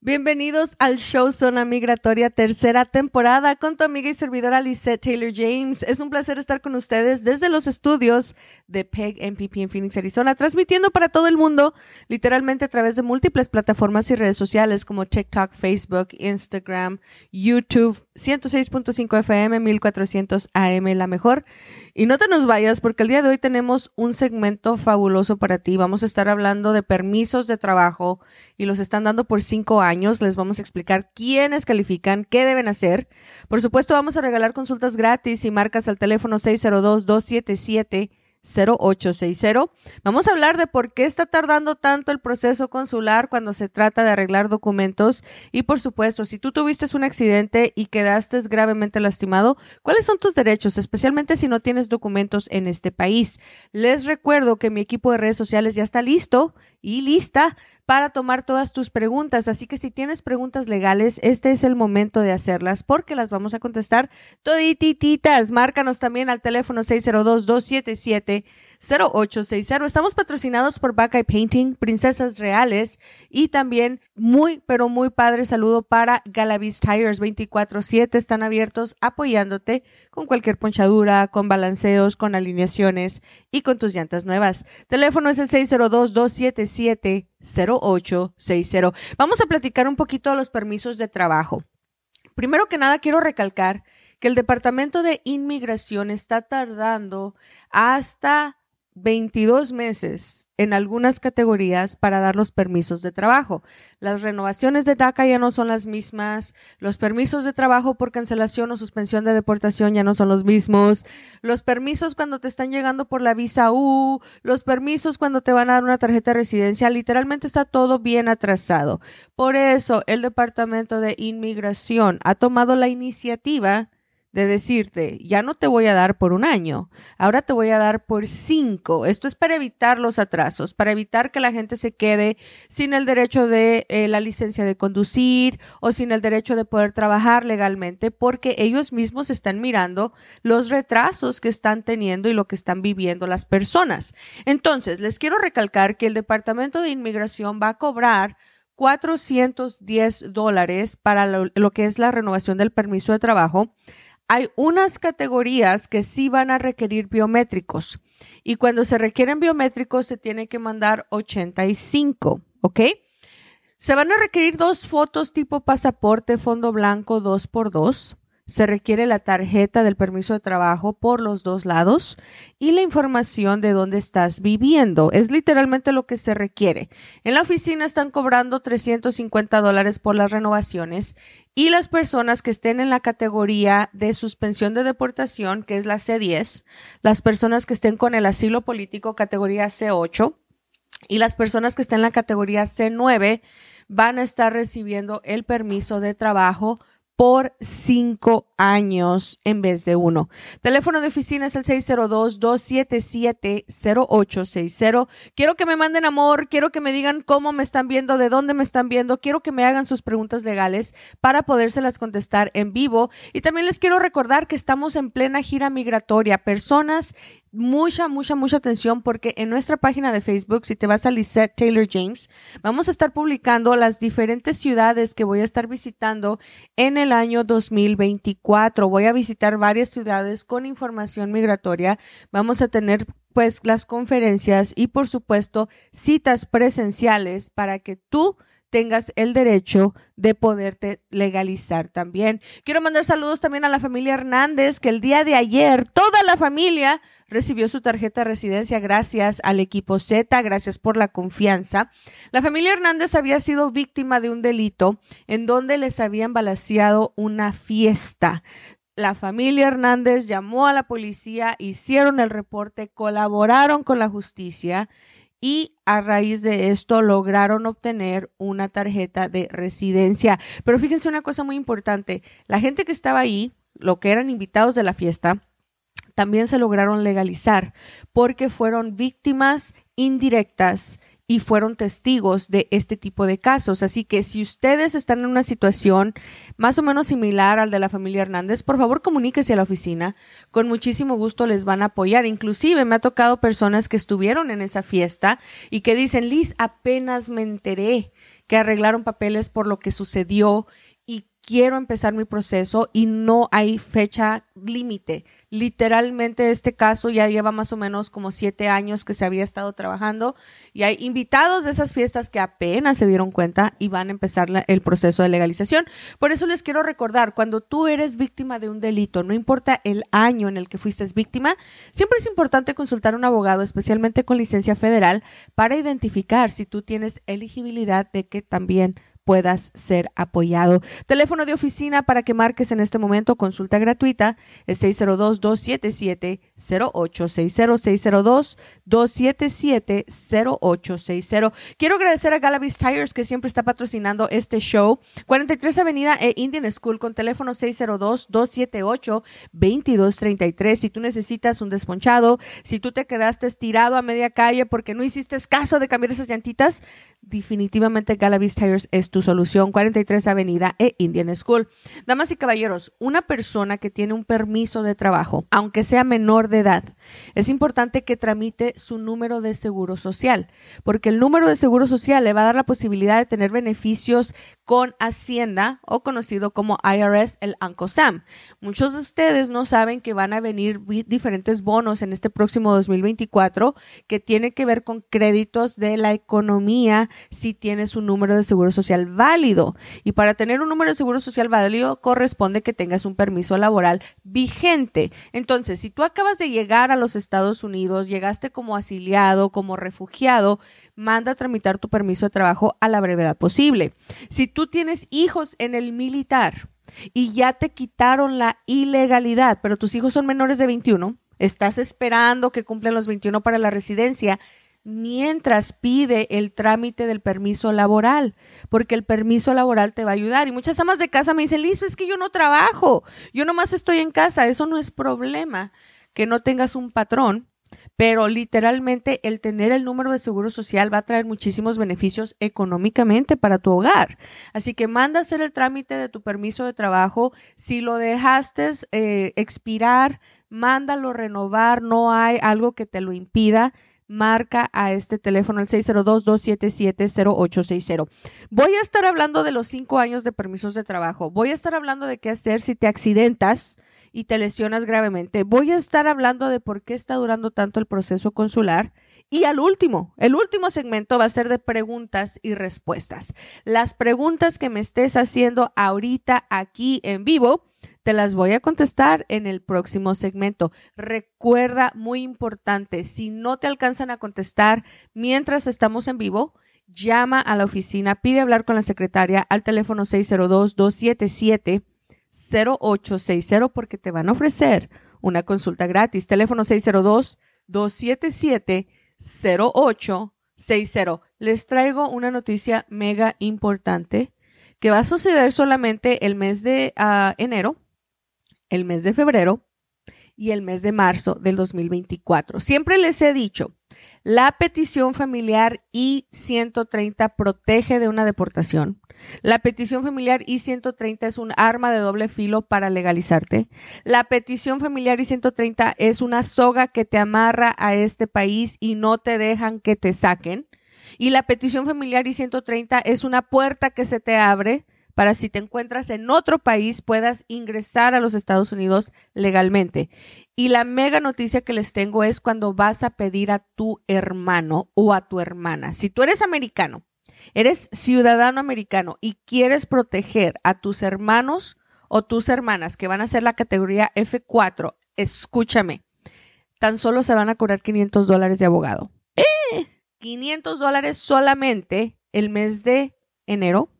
Bienvenidos al show Zona Migratoria, tercera temporada con tu amiga y servidora Lisette Taylor James. Es un placer estar con ustedes desde los estudios de PEG MPP en Phoenix, Arizona, transmitiendo para todo el mundo, literalmente a través de múltiples plataformas y redes sociales como TikTok, Facebook, Instagram, YouTube, 106.5 FM, 1400 AM, la mejor. Y no te nos vayas porque el día de hoy tenemos un segmento fabuloso para ti. Vamos a estar hablando de permisos de trabajo y los están dando por cinco años. Les vamos a explicar quiénes califican, qué deben hacer. Por supuesto, vamos a regalar consultas gratis y marcas al teléfono 602 277 0860. Vamos a hablar de por qué está tardando tanto el proceso consular cuando se trata de arreglar documentos y por supuesto, si tú tuviste un accidente y quedaste gravemente lastimado, ¿cuáles son tus derechos, especialmente si no tienes documentos en este país? Les recuerdo que mi equipo de redes sociales ya está listo y lista para tomar todas tus preguntas. Así que si tienes preguntas legales, este es el momento de hacerlas porque las vamos a contestar todititas. Márcanos también al teléfono 602-277-0860. Estamos patrocinados por Buckeye Painting, Princesas Reales y también muy, pero muy padre saludo para Galavis Tires 24-7. Están abiertos apoyándote con cualquier ponchadura, con balanceos, con alineaciones y con tus llantas nuevas. Teléfono es el 602-277-0860. Vamos a platicar un poquito de los permisos de trabajo. Primero que nada, quiero recalcar que el Departamento de Inmigración está tardando hasta 22 meses en algunas categorías para dar los permisos de trabajo. Las renovaciones de DACA ya no son las mismas, los permisos de trabajo por cancelación o suspensión de deportación ya no son los mismos, los permisos cuando te están llegando por la visa U, los permisos cuando te van a dar una tarjeta de residencia, literalmente está todo bien atrasado. Por eso el Departamento de Inmigración ha tomado la iniciativa de decirte, ya no te voy a dar por un año, ahora te voy a dar por cinco. Esto es para evitar los atrasos, para evitar que la gente se quede sin el derecho de eh, la licencia de conducir o sin el derecho de poder trabajar legalmente, porque ellos mismos están mirando los retrasos que están teniendo y lo que están viviendo las personas. Entonces, les quiero recalcar que el Departamento de Inmigración va a cobrar 410 dólares para lo que es la renovación del permiso de trabajo hay unas categorías que sí van a requerir biométricos y cuando se requieren biométricos se tiene que mandar 85, ¿ok? Se van a requerir dos fotos tipo pasaporte, fondo blanco, dos por dos se requiere la tarjeta del permiso de trabajo por los dos lados y la información de dónde estás viviendo. Es literalmente lo que se requiere. En la oficina están cobrando 350 dólares por las renovaciones y las personas que estén en la categoría de suspensión de deportación, que es la C10, las personas que estén con el asilo político, categoría C8, y las personas que estén en la categoría C9 van a estar recibiendo el permiso de trabajo por cinco años en vez de uno. Teléfono de oficina es el 602-277-0860. Quiero que me manden amor, quiero que me digan cómo me están viendo, de dónde me están viendo, quiero que me hagan sus preguntas legales para podérselas contestar en vivo. Y también les quiero recordar que estamos en plena gira migratoria. Personas mucha, mucha, mucha atención porque en nuestra página de Facebook, si te vas a Lisette Taylor James, vamos a estar publicando las diferentes ciudades que voy a estar visitando en el año 2024. Voy a visitar varias ciudades con información migratoria. Vamos a tener pues las conferencias y por supuesto citas presenciales para que tú tengas el derecho de poderte legalizar también. Quiero mandar saludos también a la familia Hernández, que el día de ayer toda la familia recibió su tarjeta de residencia gracias al equipo Z, gracias por la confianza. La familia Hernández había sido víctima de un delito en donde les habían balaseado una fiesta. La familia Hernández llamó a la policía, hicieron el reporte, colaboraron con la justicia y a raíz de esto lograron obtener una tarjeta de residencia. Pero fíjense una cosa muy importante, la gente que estaba ahí, lo que eran invitados de la fiesta, también se lograron legalizar porque fueron víctimas indirectas y fueron testigos de este tipo de casos. Así que si ustedes están en una situación más o menos similar al de la familia Hernández, por favor comuníquese a la oficina. Con muchísimo gusto les van a apoyar. Inclusive me ha tocado personas que estuvieron en esa fiesta y que dicen, Liz, apenas me enteré que arreglaron papeles por lo que sucedió quiero empezar mi proceso y no hay fecha límite. Literalmente este caso ya lleva más o menos como siete años que se había estado trabajando y hay invitados de esas fiestas que apenas se dieron cuenta y van a empezar el proceso de legalización. Por eso les quiero recordar, cuando tú eres víctima de un delito, no importa el año en el que fuiste víctima, siempre es importante consultar a un abogado, especialmente con licencia federal, para identificar si tú tienes elegibilidad de que también puedas ser apoyado. Teléfono de oficina para que marques en este momento consulta gratuita es 602-277-0860, 602-277-0860. Quiero agradecer a Galavis Tires que siempre está patrocinando este show. 43 Avenida e Indian School con teléfono 602-278-2233. Si tú necesitas un desponchado, si tú te quedaste estirado a media calle porque no hiciste caso de cambiar esas llantitas, definitivamente Galavis Tires es tu solución. 43 Avenida e Indian School. Damas y caballeros, una persona que tiene un permiso de trabajo, aunque sea menor de edad, es importante que tramite su número de seguro social, porque el número de seguro social le va a dar la posibilidad de tener beneficios con Hacienda o conocido como IRS, el ANCOSAM. Muchos de ustedes no saben que van a venir diferentes bonos en este próximo 2024 que tiene que ver con créditos de la economía si tienes un número de seguro social válido. Y para tener un número de seguro social válido corresponde que tengas un permiso laboral vigente. Entonces, si tú acabas de llegar a los Estados Unidos, llegaste como asiliado, como refugiado, manda a tramitar tu permiso de trabajo a la brevedad posible. Si tú tienes hijos en el militar y ya te quitaron la ilegalidad, pero tus hijos son menores de 21, estás esperando que cumplan los 21 para la residencia, mientras pide el trámite del permiso laboral, porque el permiso laboral te va a ayudar. Y muchas amas de casa me dicen, listo, es que yo no trabajo, yo nomás estoy en casa, eso no es problema, que no tengas un patrón, pero literalmente el tener el número de seguro social va a traer muchísimos beneficios económicamente para tu hogar. Así que manda a hacer el trámite de tu permiso de trabajo. Si lo dejaste eh, expirar, mándalo renovar, no hay algo que te lo impida marca a este teléfono al 602-277-0860. Voy a estar hablando de los cinco años de permisos de trabajo. Voy a estar hablando de qué hacer si te accidentas y te lesionas gravemente. Voy a estar hablando de por qué está durando tanto el proceso consular. Y al último, el último segmento va a ser de preguntas y respuestas. Las preguntas que me estés haciendo ahorita aquí en vivo te las voy a contestar en el próximo segmento. Recuerda, muy importante, si no te alcanzan a contestar mientras estamos en vivo, llama a la oficina, pide hablar con la secretaria al teléfono 602-277-0860 porque te van a ofrecer una consulta gratis. Teléfono 602-277-0860. Les traigo una noticia mega importante que va a suceder solamente el mes de ah, enero el mes de febrero y el mes de marzo del 2024. Siempre les he dicho, la petición familiar I-130 protege de una deportación. La petición familiar I-130 es un arma de doble filo para legalizarte. La petición familiar I-130 es una soga que te amarra a este país y no te dejan que te saquen. Y la petición familiar I-130 es una puerta que se te abre para si te encuentras en otro país puedas ingresar a los Estados Unidos legalmente. Y la mega noticia que les tengo es cuando vas a pedir a tu hermano o a tu hermana. Si tú eres americano, eres ciudadano americano y quieres proteger a tus hermanos o tus hermanas que van a ser la categoría F4, escúchame, tan solo se van a cobrar 500 dólares de abogado. ¡Eh! 500 dólares solamente el mes de enero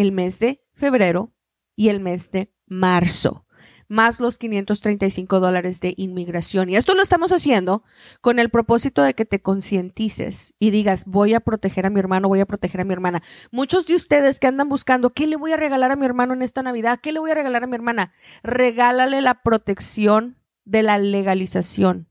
el mes de febrero y el mes de marzo. más los 535 dólares de inmigración. Y esto lo estamos haciendo con el propósito de que te concientices y digas, voy a proteger a mi hermano, voy a proteger a mi hermana. Muchos de ustedes que andan buscando, ¿qué le voy a regalar a mi hermano en esta Navidad? ¿Qué le voy a regalar a mi hermana? Regálale la protección de la legalización.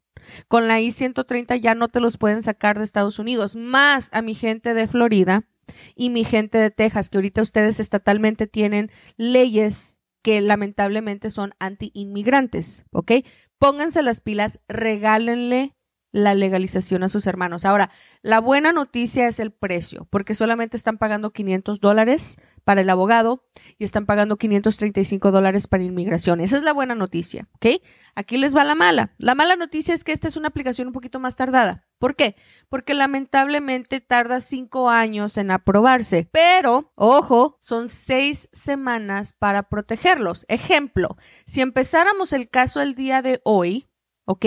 Con la I-130 ya no te los pueden sacar de Estados Unidos, más a mi gente de Florida y mi gente de Texas, que ahorita ustedes estatalmente tienen leyes que lamentablemente son anti-inmigrantes, ¿ok? Pónganse las pilas, regálenle la legalización a sus hermanos. Ahora, la buena noticia es el precio, porque solamente están pagando 500 dólares para el abogado y están pagando 535 dólares para inmigración. Esa es la buena noticia, ¿ok? Aquí les va la mala. La mala noticia es que esta es una aplicación un poquito más tardada. ¿Por qué? Porque lamentablemente tarda cinco años en aprobarse, pero, ojo, son seis semanas para protegerlos. Ejemplo, si empezáramos el caso el día de hoy, ¿ok?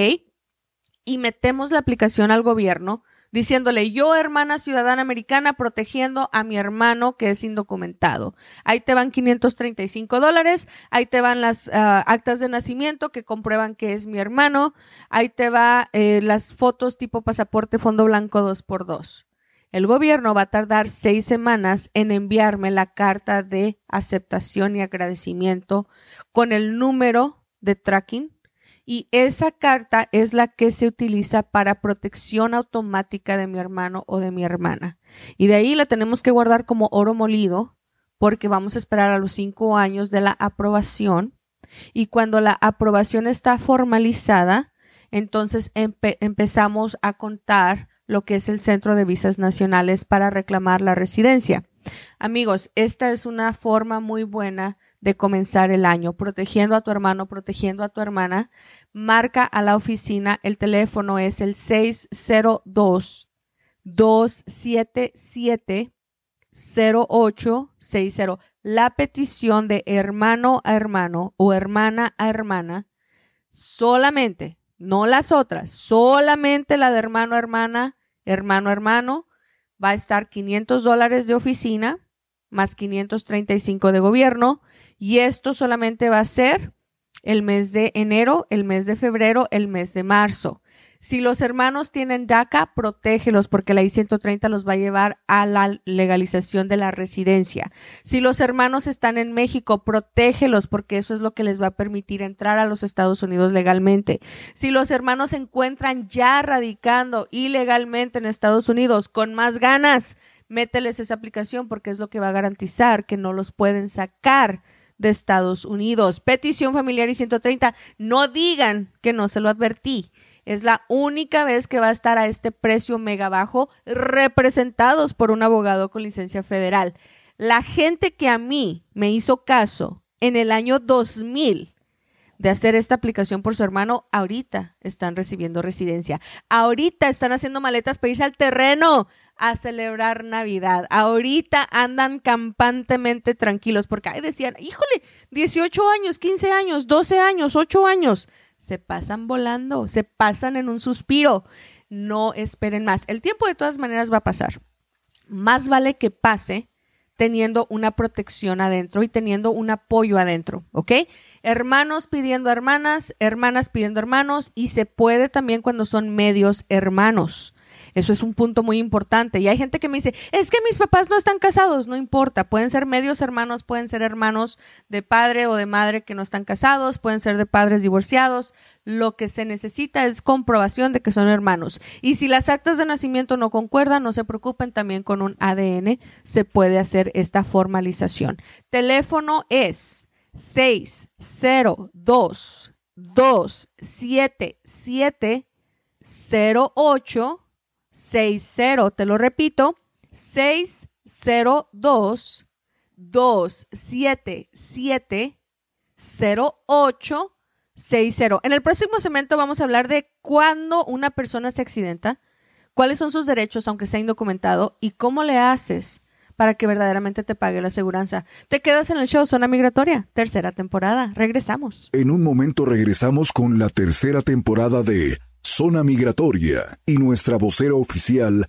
y metemos la aplicación al gobierno diciéndole yo, hermana ciudadana americana, protegiendo a mi hermano que es indocumentado. Ahí te van 535 dólares, ahí te van las ah, actas de nacimiento que comprueban que es mi hermano, ahí te va eh, las fotos tipo pasaporte fondo blanco 2x2. El gobierno va a tardar seis semanas en enviarme la carta de aceptación y agradecimiento con el número de tracking y esa carta es la que se utiliza para protección automática de mi hermano o de mi hermana. Y de ahí la tenemos que guardar como oro molido porque vamos a esperar a los cinco años de la aprobación. Y cuando la aprobación está formalizada, entonces empezamos a contar lo que es el Centro de Visas Nacionales para reclamar la residencia. Amigos, esta es una forma muy buena de comenzar el año, protegiendo a tu hermano, protegiendo a tu hermana. Marca a la oficina, el teléfono es el 602 277 0860. La petición de hermano a hermano o hermana a hermana, solamente, no las otras, solamente la de hermano a hermana, hermano a hermano, va a estar 500 dólares de oficina más 535 de gobierno y esto solamente va a ser el mes de enero, el mes de febrero, el mes de marzo. Si los hermanos tienen DACA, protégelos porque la I-130 los va a llevar a la legalización de la residencia. Si los hermanos están en México, protégelos porque eso es lo que les va a permitir entrar a los Estados Unidos legalmente. Si los hermanos se encuentran ya radicando ilegalmente en Estados Unidos con más ganas, mételes esa aplicación porque es lo que va a garantizar que no los pueden sacar de Estados Unidos. Petición familiar y 130. No digan que no se lo advertí. Es la única vez que va a estar a este precio mega bajo representados por un abogado con licencia federal. La gente que a mí me hizo caso en el año 2000 de hacer esta aplicación por su hermano, ahorita están recibiendo residencia. Ahorita están haciendo maletas para irse al terreno a celebrar Navidad. Ahorita andan campantemente tranquilos porque ahí decían, híjole, 18 años, 15 años, 12 años, 8 años. Se pasan volando, se pasan en un suspiro. No esperen más. El tiempo de todas maneras va a pasar. Más vale que pase teniendo una protección adentro y teniendo un apoyo adentro, ¿ok? Hermanos pidiendo hermanas, hermanas pidiendo hermanos y se puede también cuando son medios hermanos. Eso es un punto muy importante. Y hay gente que me dice, es que mis papás no están casados, no importa, pueden ser medios hermanos, pueden ser hermanos de padre o de madre que no están casados, pueden ser de padres divorciados. Lo que se necesita es comprobación de que son hermanos. Y si las actas de nacimiento no concuerdan, no se preocupen, también con un ADN se puede hacer esta formalización. Teléfono es 602 277 08 60, te lo repito, 602 277 0860. En el próximo segmento vamos a hablar de cuándo una persona se accidenta, cuáles son sus derechos aunque sea indocumentado y cómo le haces para que verdaderamente te pague la aseguranza. Te quedas en el show Zona Migratoria, tercera temporada. Regresamos. En un momento regresamos con la tercera temporada de Zona Migratoria y nuestra vocera oficial,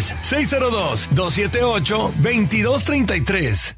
602-278-2233.